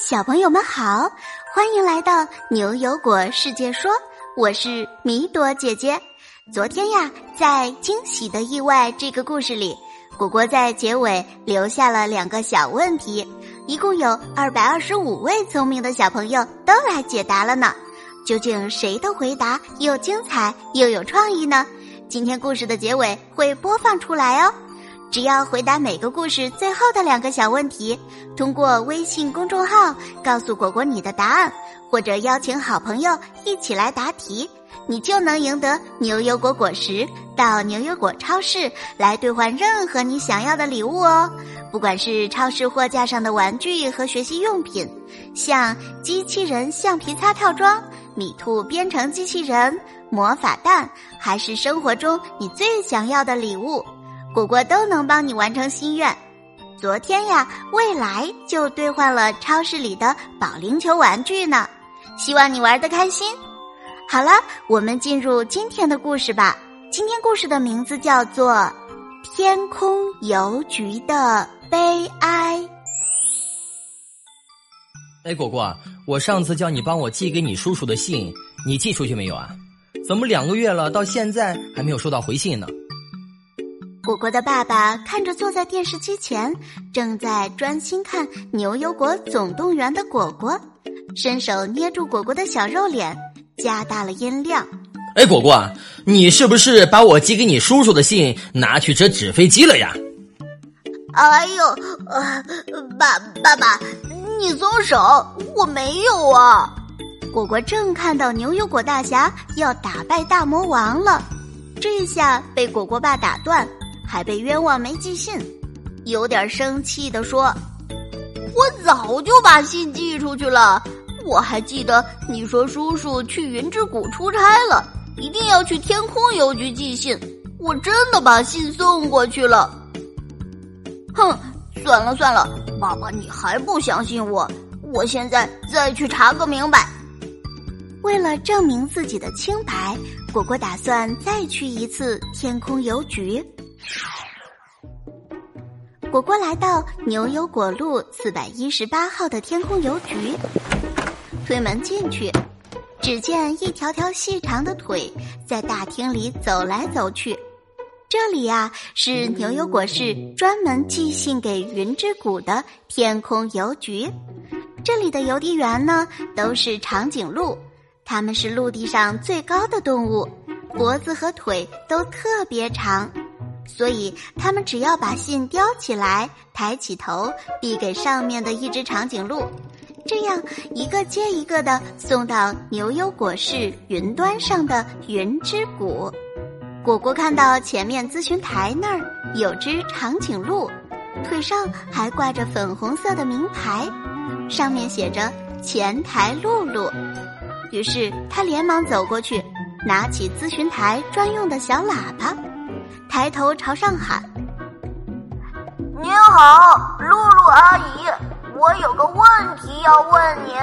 小朋友们好，欢迎来到牛油果世界说，我是米朵姐姐。昨天呀，在惊喜的意外这个故事里，果果在结尾留下了两个小问题，一共有二百二十五位聪明的小朋友都来解答了呢。究竟谁的回答又精彩又有创意呢？今天故事的结尾会播放出来哦。只要回答每个故事最后的两个小问题，通过微信公众号告诉果果你的答案，或者邀请好朋友一起来答题，你就能赢得牛油果果实，到牛油果超市来兑换任何你想要的礼物哦。不管是超市货架上的玩具和学习用品，像机器人橡皮擦套装、米兔编程机器人、魔法蛋，还是生活中你最想要的礼物。果果都能帮你完成心愿。昨天呀，未来就兑换了超市里的保龄球玩具呢。希望你玩的开心。好了，我们进入今天的故事吧。今天故事的名字叫做《天空邮局的悲哀》。哎，果果，我上次叫你帮我寄给你叔叔的信，你寄出去没有啊？怎么两个月了，到现在还没有收到回信呢？果果的爸爸看着坐在电视机前正在专心看《牛油果总动员》的果果，伸手捏住果果的小肉脸，加大了音量：“哎，果果，你是不是把我寄给你叔叔的信拿去折纸飞机了呀？”“哎呦，呃，爸，爸爸，你松手，我没有啊！”果果正看到牛油果大侠要打败大魔王了，这下被果果爸打断。还被冤枉没寄信，有点生气的说：“我早就把信寄出去了。我还记得你说叔叔去云之谷出差了，一定要去天空邮局寄信。我真的把信送过去了。哼，算了算了，爸爸你还不相信我？我现在再去查个明白。为了证明自己的清白，果果打算再去一次天空邮局。”果果来到牛油果路四百一十八号的天空邮局，推门进去，只见一条条细长的腿在大厅里走来走去。这里呀是牛油果市专门寄信给云之谷的天空邮局。这里的邮递员呢都是长颈鹿，它们是陆地上最高的动物，脖子和腿都特别长。所以，他们只要把信叼起来，抬起头，递给上面的一只长颈鹿，这样一个接一个的送到牛油果市云端上的云之谷。果果看到前面咨询台那儿有只长颈鹿，腿上还挂着粉红色的名牌，上面写着“前台露露”。于是他连忙走过去，拿起咨询台专用的小喇叭。抬头朝上喊：“您好，露露阿姨，我有个问题要问您。”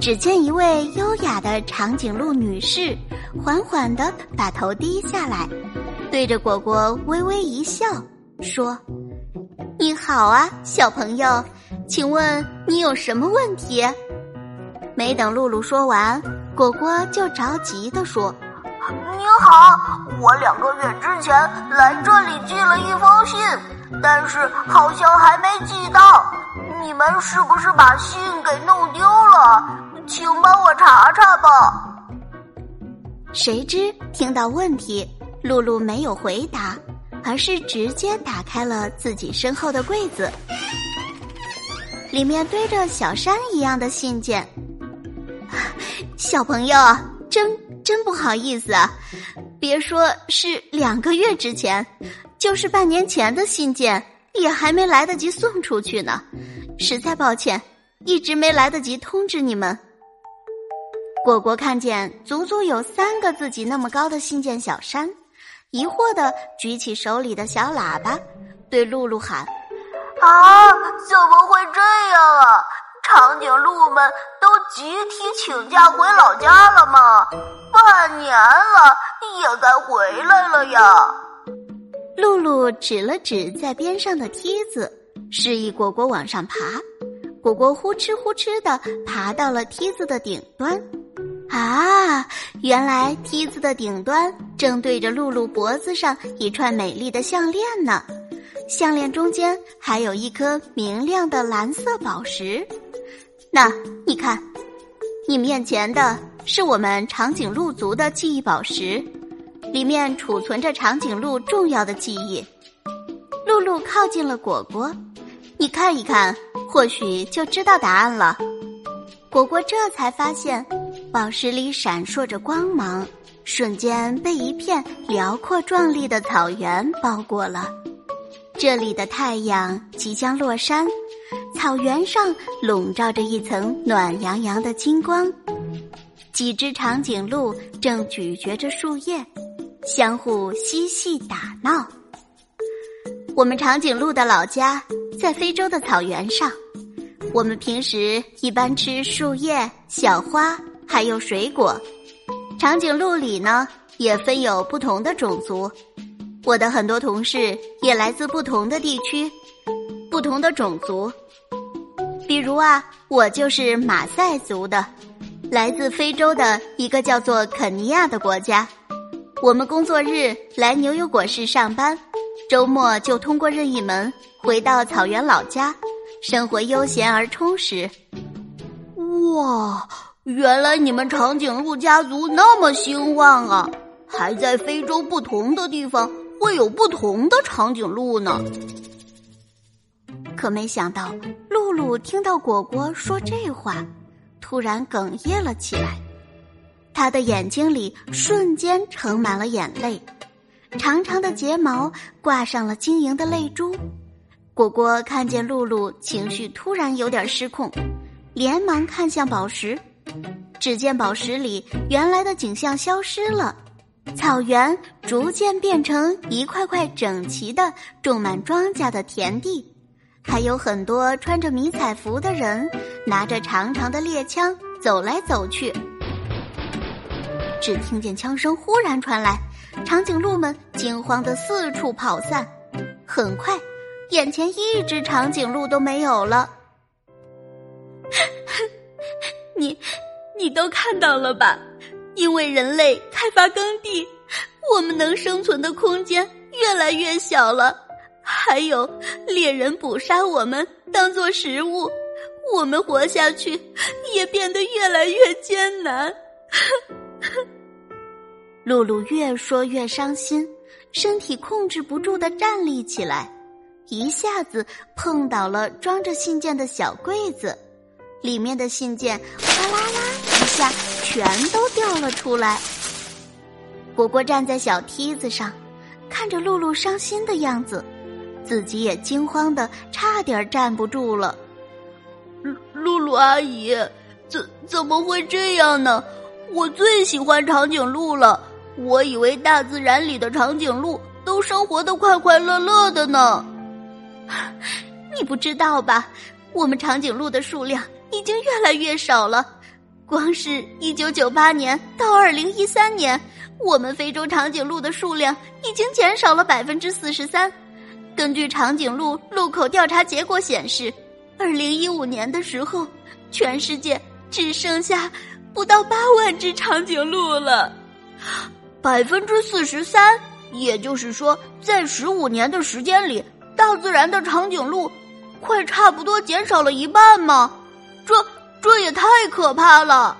只见一位优雅的长颈鹿女士缓缓的把头低下来，对着果果微微一笑，说：“你好啊，小朋友，请问你有什么问题？”没等露露说完，果果就着急的说。你好，我两个月之前来这里寄了一封信，但是好像还没寄到。你们是不是把信给弄丢了？请帮我查查吧。谁知听到问题，露露没有回答，而是直接打开了自己身后的柜子，里面堆着小山一样的信件。小朋友，真。真不好意思啊，别说是两个月之前，就是半年前的信件，也还没来得及送出去呢。实在抱歉，一直没来得及通知你们。果果看见足足有三个自己那么高的信件小山，疑惑的举起手里的小喇叭，对露露喊：“啊，怎么会这样啊？长颈鹿们都集体请假回老家了吗？”半年了，也该回来了呀。露露指了指在边上的梯子，示意果果往上爬。果果呼哧呼哧的爬到了梯子的顶端。啊，原来梯子的顶端正对着露露脖子上一串美丽的项链呢，项链中间还有一颗明亮的蓝色宝石。那你看，你面前的是我们长颈鹿族的记忆宝石，里面储存着长颈鹿重要的记忆。露露靠近了果果，你看一看，或许就知道答案了。果果这才发现。宝石里闪烁着光芒，瞬间被一片辽阔壮丽的草原包裹了。这里的太阳即将落山，草原上笼罩着一层暖洋洋的金光。几只长颈鹿正咀嚼着树叶，相互嬉戏打闹。我们长颈鹿的老家在非洲的草原上，我们平时一般吃树叶、小花。还有水果，长颈鹿里呢也分有不同的种族。我的很多同事也来自不同的地区，不同的种族。比如啊，我就是马赛族的，来自非洲的一个叫做肯尼亚的国家。我们工作日来牛油果市上班，周末就通过任意门回到草原老家，生活悠闲而充实。哇！原来你们长颈鹿家族那么兴旺啊！还在非洲不同的地方会有不同的长颈鹿呢。可没想到，露听到果果说这话，突然哽咽了起来。他的眼睛里瞬间盛满了眼泪，长长的睫毛挂上了晶莹的泪珠。果果看见露露情绪突然有点失控，连忙看向宝石。只见宝石里原来的景象消失了，草原逐渐变成一块块整齐的种满庄稼的田地，还有很多穿着迷彩服的人拿着长长的猎枪走来走去。只听见枪声忽然传来，长颈鹿们惊慌的四处跑散，很快，眼前一只长颈鹿都没有了。你，你都看到了吧？因为人类开发耕地，我们能生存的空间越来越小了。还有猎人捕杀我们当做食物，我们活下去也变得越来越艰难。露露越说越伤心，身体控制不住的站立起来，一下子碰倒了装着信件的小柜子。里面的信件哗啦啦一下全都掉了出来。果果站在小梯子上，看着露露伤心的样子，自己也惊慌的差点站不住了。露露阿姨，怎怎么会这样呢？我最喜欢长颈鹿了，我以为大自然里的长颈鹿都生活的快快乐乐的呢。你不知道吧？我们长颈鹿的数量。已经越来越少了，光是一九九八年到二零一三年，我们非洲长颈鹿的数量已经减少了百分之四十三。根据长颈鹿路口调查结果显示，二零一五年的时候，全世界只剩下不到八万只长颈鹿了。百分之四十三，也就是说，在十五年的时间里，大自然的长颈鹿快差不多减少了一半吗？这这也太可怕了！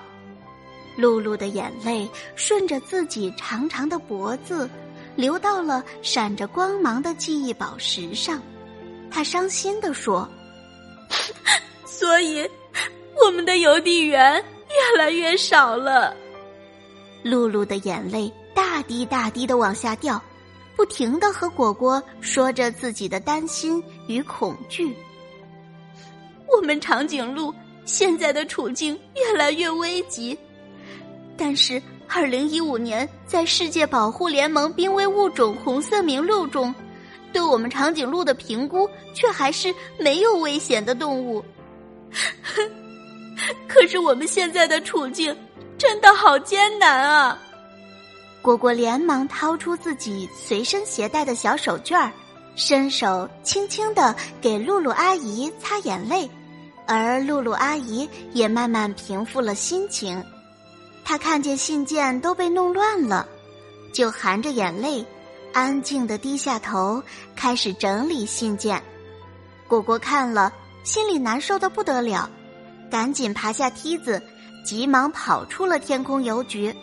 露露的眼泪顺着自己长长的脖子，流到了闪着光芒的记忆宝石上。他伤心的说：“所以，我们的邮递员越来越少了。”露露的眼泪大滴大滴的往下掉，不停的和果果说着自己的担心与恐惧。我们长颈鹿。现在的处境越来越危急，但是二零一五年在世界保护联盟濒危物种红色名录中，对我们长颈鹿的评估却还是没有危险的动物。可是我们现在的处境真的好艰难啊！果果连忙掏出自己随身携带的小手绢儿，伸手轻轻的给露露阿姨擦眼泪。而露露阿姨也慢慢平复了心情。他看见信件都被弄乱了，就含着眼泪，安静的低下头，开始整理信件。果果看了，心里难受的不得了，赶紧爬下梯子，急忙跑出了天空邮局。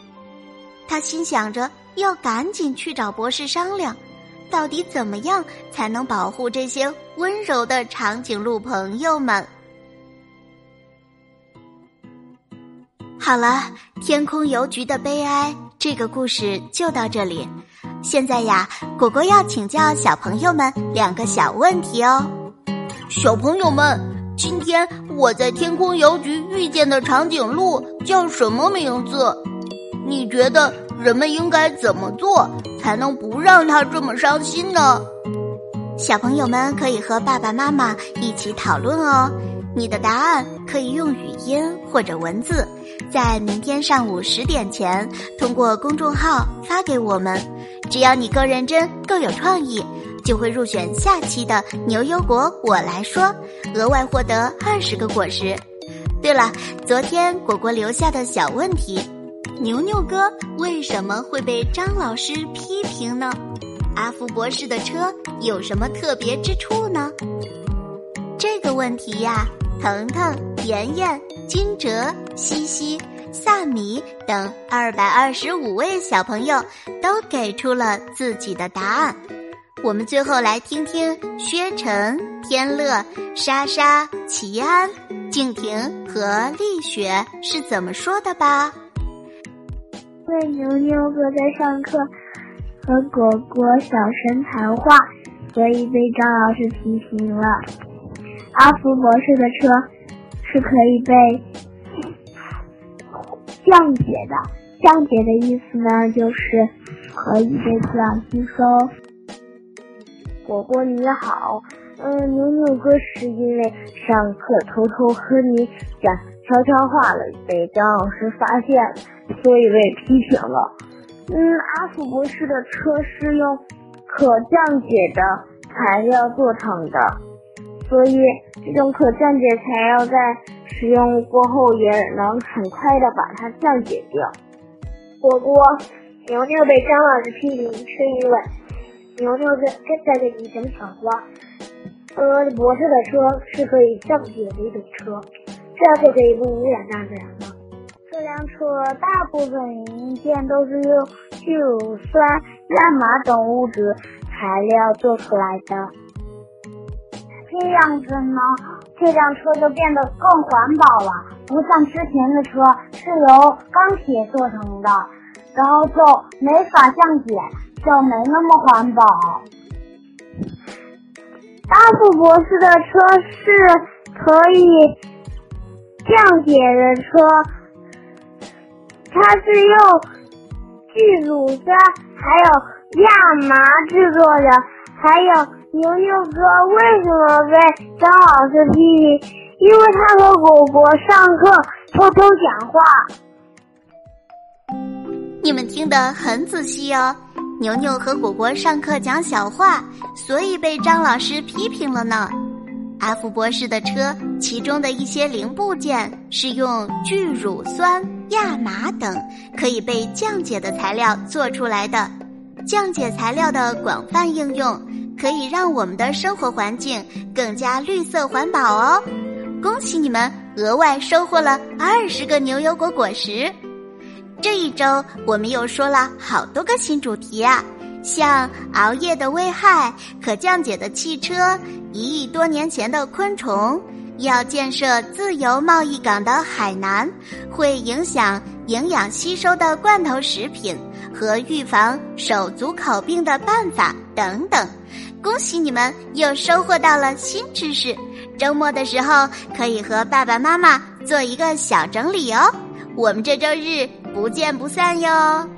他心想着要赶紧去找博士商量，到底怎么样才能保护这些温柔的长颈鹿朋友们。好了，天空邮局的悲哀这个故事就到这里。现在呀，果果要请教小朋友们两个小问题哦。小朋友们，今天我在天空邮局遇见的长颈鹿叫什么名字？你觉得人们应该怎么做才能不让它这么伤心呢？小朋友们可以和爸爸妈妈一起讨论哦。你的答案可以用语音或者文字，在明天上午十点前通过公众号发给我们。只要你够认真、够有创意，就会入选下期的牛油果我来说，额外获得二十个果实。对了，昨天果果留下的小问题：牛牛哥为什么会被张老师批评呢？阿福博士的车有什么特别之处呢？这个问题呀。腾腾、妍妍、金哲、西西、萨米等二百二十五位小朋友都给出了自己的答案。我们最后来听听薛晨、天乐、莎莎、齐安、静婷和丽雪是怎么说的吧。因为牛牛哥在上课和果果小声谈话，所以被张老师批评了。阿福博士的车是可以被降解的，降解的意思呢，就是可以被自然吸收。果果你好，嗯，牛牛哥是因为上课偷偷和你讲悄悄话了，被张老师发现了，所以被批评了。嗯，阿福博士的车是用可降解的材料做成的。所以，这种可降解材料在使用过后也能很快的把它降解掉。果果，牛牛被张老师批评是因为牛牛在在给你讲谎话。呃，博士的车是可以降解的一种车，这样就可以不污染大自然了。这辆车大部分零件都是用聚乳酸亚麻等物质材料做出来的。这样子呢，这辆车就变得更环保了，不像之前的车是由钢铁做成的，然后就没法降解，就没那么环保。阿福博士的车是可以降解的车，它是用聚乳酸还有亚麻制作的，还有。牛牛哥为什么被张老师批评？因为他和果果上课偷偷讲话。你们听得很仔细哦。牛牛和果果上课讲小话，所以被张老师批评了呢。阿福博士的车，其中的一些零部件是用聚乳酸、亚麻等可以被降解的材料做出来的。降解材料的广泛应用。可以让我们的生活环境更加绿色环保哦！恭喜你们额外收获了二十个牛油果果实。这一周我们又说了好多个新主题啊，像熬夜的危害、可降解的汽车、一亿多年前的昆虫、要建设自由贸易港的海南、会影响营养吸收的罐头食品和预防手足口病的办法等等。恭喜你们又收获到了新知识，周末的时候可以和爸爸妈妈做一个小整理哦。我们这周日不见不散哟。